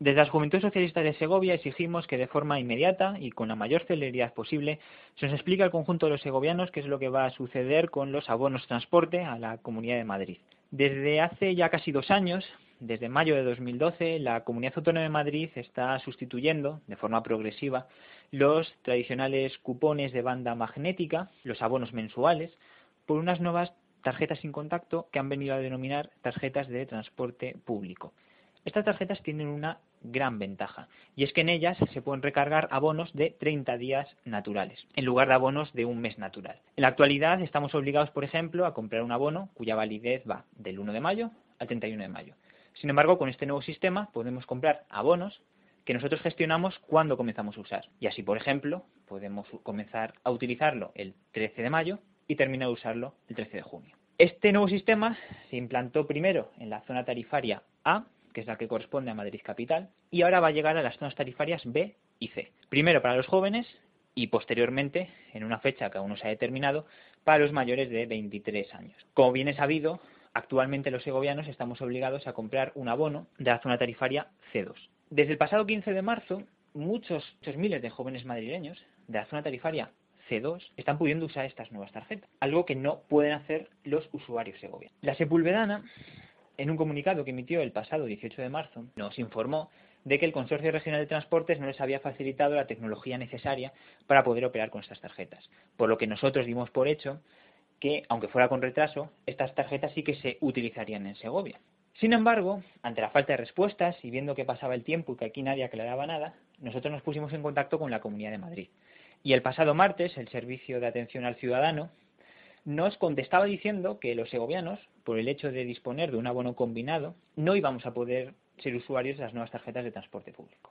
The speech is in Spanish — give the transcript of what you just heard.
Desde las Juventudes Socialistas de Segovia exigimos que de forma inmediata y con la mayor celeridad posible se nos explique al conjunto de los segovianos qué es lo que va a suceder con los abonos transporte a la Comunidad de Madrid. Desde hace ya casi dos años, desde mayo de 2012, la Comunidad Autónoma de Madrid está sustituyendo de forma progresiva los tradicionales cupones de banda magnética, los abonos mensuales, por unas nuevas tarjetas sin contacto que han venido a denominar tarjetas de transporte público. Estas tarjetas tienen una gran ventaja y es que en ellas se pueden recargar abonos de 30 días naturales en lugar de abonos de un mes natural. En la actualidad estamos obligados, por ejemplo, a comprar un abono cuya validez va del 1 de mayo al 31 de mayo. Sin embargo, con este nuevo sistema podemos comprar abonos que nosotros gestionamos cuando comenzamos a usar. Y así, por ejemplo, podemos comenzar a utilizarlo el 13 de mayo y terminar de usarlo el 13 de junio. Este nuevo sistema se implantó primero en la zona tarifaria A, que es la que corresponde a Madrid Capital, y ahora va a llegar a las zonas tarifarias B y C. Primero para los jóvenes y posteriormente, en una fecha que aún no se ha determinado, para los mayores de 23 años. Como bien es sabido, actualmente los segovianos estamos obligados a comprar un abono de la zona tarifaria C2. Desde el pasado 15 de marzo, muchos, muchos miles de jóvenes madrileños de la zona tarifaria C2 están pudiendo usar estas nuevas tarjetas, algo que no pueden hacer los usuarios segovianos. La Sepulvedana en un comunicado que emitió el pasado 18 de marzo, nos informó de que el Consorcio Regional de Transportes no les había facilitado la tecnología necesaria para poder operar con estas tarjetas, por lo que nosotros dimos por hecho que, aunque fuera con retraso, estas tarjetas sí que se utilizarían en Segovia. Sin embargo, ante la falta de respuestas y viendo que pasaba el tiempo y que aquí nadie aclaraba nada, nosotros nos pusimos en contacto con la Comunidad de Madrid. Y el pasado martes, el Servicio de Atención al Ciudadano nos contestaba diciendo que los segovianos, por el hecho de disponer de un abono combinado, no íbamos a poder ser usuarios de las nuevas tarjetas de transporte público.